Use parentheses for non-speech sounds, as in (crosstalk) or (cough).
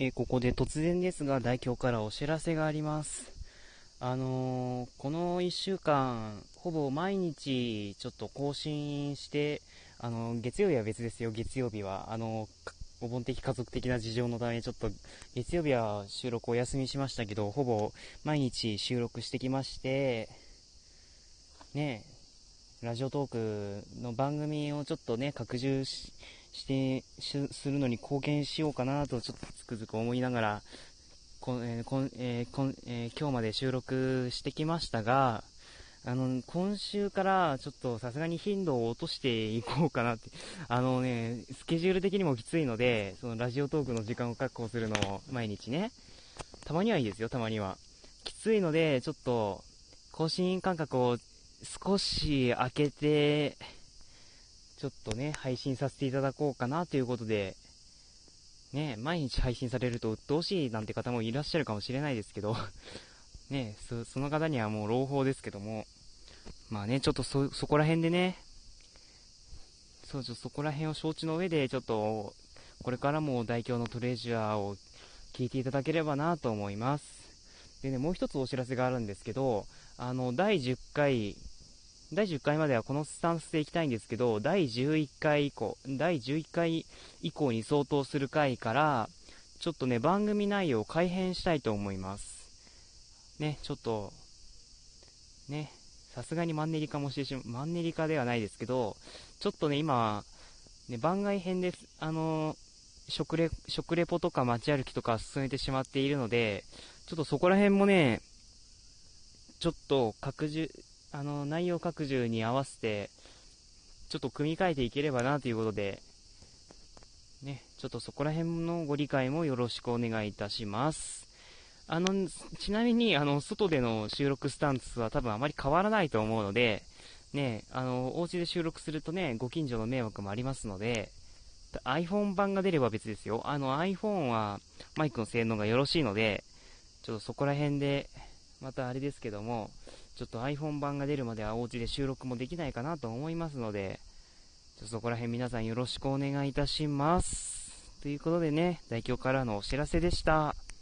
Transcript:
えー、ここで突然ですが、代表からお知らせがあります。あのー、この1週間、ほぼ毎日ちょっと更新して、あのー、月曜日は別ですよ、月曜日は。あのお盆的家族的な事情のため、ちょっと月曜日は収録お休みしましたけど、ほぼ毎日収録してきまして、ね、ラジオトークの番組をちょっとね、拡充ししてするのに貢献しようかなとちょっとつくづく思いながら、こえーこんえーこんえ、今日まで収録してきましたが、あの、今週からちょっとさすがに頻度を落としていこうかなって、あのね、スケジュール的にもきついので、そのラジオトークの時間を確保するのを毎日ね、たまにはいいですよ、たまには。きついので、ちょっと、更新間隔を少し空けて、ちょっとね、配信させていただこうかなということで、ね、毎日配信されると鬱陶しいなんて方もいらっしゃるかもしれないですけど (laughs) ね、そ、その方にはもう朗報ですけども、まあね、ちょっとそ、そこら辺でね、そう、ちょ、そこら辺を承知の上で、ちょっと、これからも代表のトレジャーを聞いていただければなと思います。でね、もう一つお知らせがあるんですけど、あの、第10回、第10回まではこのスタンスでいきたいんですけど、第11回以降、第11回以降に相当する回から、ちょっとね、番組内容を改変したいと思います。ね、ちょっと、ね、さすがにマンネリ化もしてしまう、マンネリ化ではないですけど、ちょっとね、今、ね、番外編です、あの、食レ、食レポとか街歩きとか進めてしまっているので、ちょっとそこら辺もね、ちょっと拡充、あの、内容拡充に合わせて、ちょっと組み替えていければなということで、ね、ちょっとそこら辺のご理解もよろしくお願いいたします。あの、ちなみに、あの、外での収録スタンスは多分あまり変わらないと思うので、ね、あの、お家で収録するとね、ご近所の迷惑もありますので、iPhone 版が出れば別ですよ。あの iPhone はマイクの性能がよろしいので、ちょっとそこら辺で、またあれですけども、ちょっと iPhone 版が出るまではお家で収録もできないかなと思いますので、ちょっとそこら辺皆さんよろしくお願いいたします。ということでね、代表からのお知らせでした。